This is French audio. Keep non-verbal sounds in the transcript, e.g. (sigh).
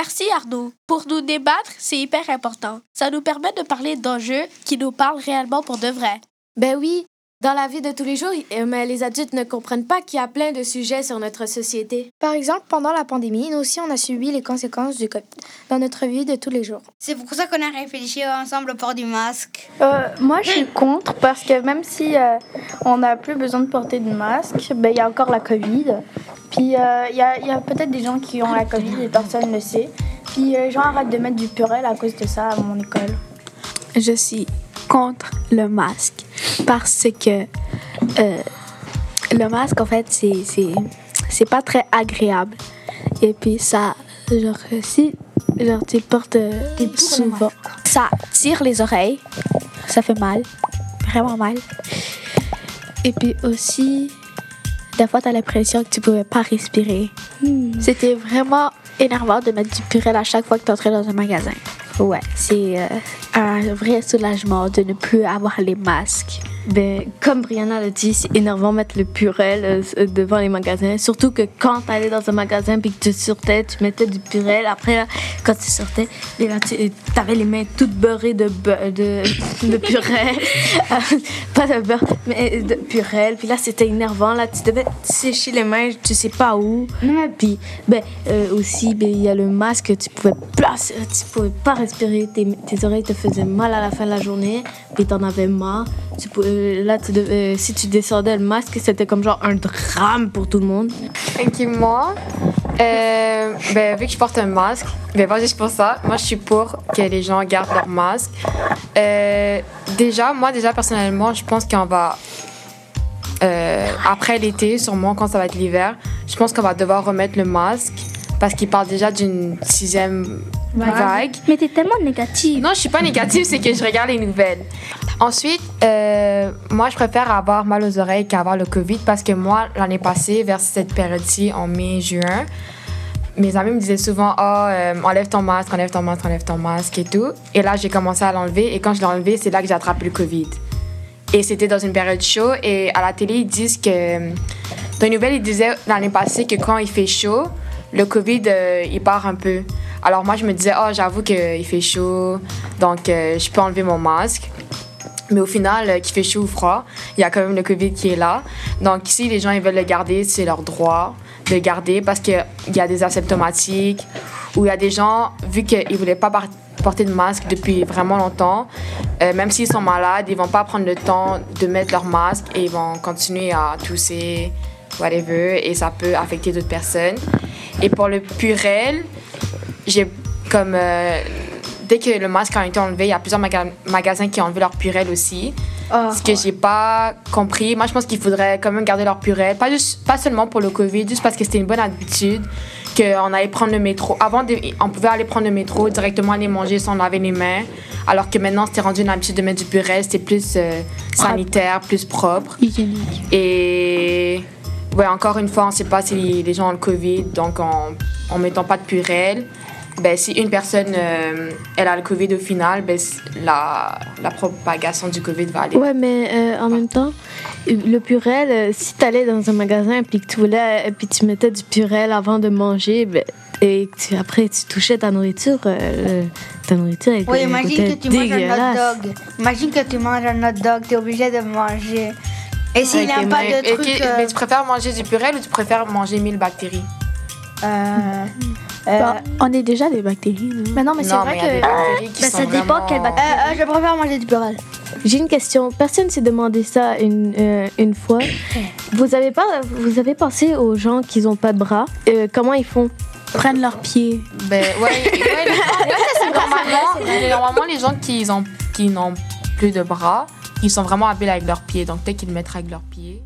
Merci Arnaud. Pour nous débattre, c'est hyper important. Ça nous permet de parler d'enjeux qui nous parlent réellement pour de vrai. Ben oui, dans la vie de tous les jours, euh, mais les adultes ne comprennent pas qu'il y a plein de sujets sur notre société. Par exemple, pendant la pandémie, nous aussi, on a subi les conséquences du COVID dans notre vie de tous les jours. C'est pour ça qu'on a réfléchi ensemble au port du masque. Euh, moi, je suis contre parce que même si euh, on n'a plus besoin de porter de masque, ben, il y a encore la COVID. Puis euh, il y a, y a peut-être des gens qui ont la COVID et personne ne le sait. Puis les gens arrêtent de mettre du purel à cause de ça à mon école. Je suis contre le masque parce que euh, le masque, en fait, c'est, pas très agréable. Et puis ça, genre, si genre, tu le portes souvent, ça tire les oreilles, ça fait mal, vraiment mal. Et puis aussi, des fois, tu as l'impression que tu pouvais pas respirer. C'était vraiment énervant de mettre du purel à chaque fois que tu entrais dans un magasin. Ouais, c'est euh, un vrai soulagement de ne plus avoir les masques. Ben, comme Brianna l'a dit, c'est énervant mettre le purel euh, devant les magasins. Surtout que quand tu allais dans un magasin puis que tu sortais, tu mettais du purel. Après, quand tu sortais, et là, tu avais les mains toutes beurrées de, beu- de, de purel. (laughs) Euh, pas de beurre, mais de purel. Puis là, c'était énervant. Là, tu devais sécher les mains, tu sais pas où. Puis, ben, euh, aussi, ben, il y a le masque. Tu pouvais pas, tu pouvais pas respirer. Tes, tes oreilles te faisaient mal à la fin de la journée. Puis t'en avais marre. Tu pouvais- là, tu devais- si tu descendais le masque, c'était comme genre un drame pour tout le monde. Ok, moi, euh, ben, vu que je porte un masque, ben, pas juste pour ça, moi je suis pour que les gens gardent leur masque. Euh, déjà, moi, déjà personnellement, je pense qu'on va. euh, après l'été, sûrement quand ça va être l'hiver, je pense qu'on va devoir remettre le masque parce qu'il parle déjà d'une sixième vague. Mais t'es tellement négative. Non, je suis pas négative, c'est que je regarde les nouvelles. Ensuite, euh, moi, je préfère avoir mal aux oreilles qu'avoir le COVID parce que moi, l'année passée, vers cette période-ci, en mai, juin, mes amis me disaient souvent Oh, enlève ton masque, enlève ton masque, enlève ton masque et tout. Et là, j'ai commencé à l'enlever et quand je l'ai enlevé, c'est là que j'ai attrapé le COVID. Et c'était dans une période chaud et à la télé, ils disent que. Dans les nouvelles, ils disaient l'année passée que quand il fait chaud, le COVID, euh, il part un peu. Alors moi, je me disais, oh, j'avoue qu'il fait chaud, donc je peux enlever mon masque. Mais au final, euh, qu'il fait chaud ou froid, il y a quand même le COVID qui est là. Donc si les gens veulent le garder, c'est leur droit de le garder parce qu'il y a des asymptomatiques ou il y a des gens, vu qu'ils ne voulaient pas porter de masque depuis vraiment longtemps, euh, même s'ils sont malades, ils vont pas prendre le temps de mettre leur masque et ils vont continuer à tousser, whatever, et ça peut affecter d'autres personnes. Et pour le purel, j'ai comme euh, dès que le masque a été enlevé, il y a plusieurs maga- magasins qui ont enlevé leur purel aussi. Ce que j'ai pas compris. Moi, je pense qu'il faudrait quand même garder leur purel. Pas, juste, pas seulement pour le COVID, juste parce que c'était une bonne habitude qu'on allait prendre le métro. Avant, de- on pouvait aller prendre le métro, directement aller manger sans laver les mains. Alors que maintenant, c'était rendu une habitude de mettre du purel. C'était plus euh, sanitaire, plus propre. Hygiénique. Et ouais, encore une fois, on ne sait pas si les gens ont le Covid, donc en, en mettant pas de purel, ben, si une personne euh, elle a le Covid au final, ben, la, la propagation du Covid va aller. Ouais, mais euh, en même temps, le purel, euh, si tu allais dans un magasin puis que tu voulais, et puis tu mettais du purel avant de manger, ben, et que tu- après tu touchais ta nourriture, euh, ta nourriture elle Oui, était- imagine était que tu manges un hot dog. Imagine que tu manges un hot dog, tu es obligé de manger. Et s'il n'y a pas de Et truc. mais tu préfères manger du purel ou tu préfères manger mille bactéries? Euh, Bah, on est déjà des bactéries, non? mais non, mais c'est vrai mais que. ben, ça dépend vraiment- quelle bactérie. euh, euh, je préfère manger du purel. J'ai une question. Personne s'est demandé ça une, euh, une fois. Vous avez pas, vous avez pensé aux gens qui n'ont pas de bras Euh, Comment ils font? Prennent leurs pieds. Ben, ouais, normalement, (laughs) normalement, les gens qui ont- qui n'ont plus de bras, ils sont vraiment habiles avec leurs pieds. Donc, peut-être qu'ils le mettraient avec leurs pieds.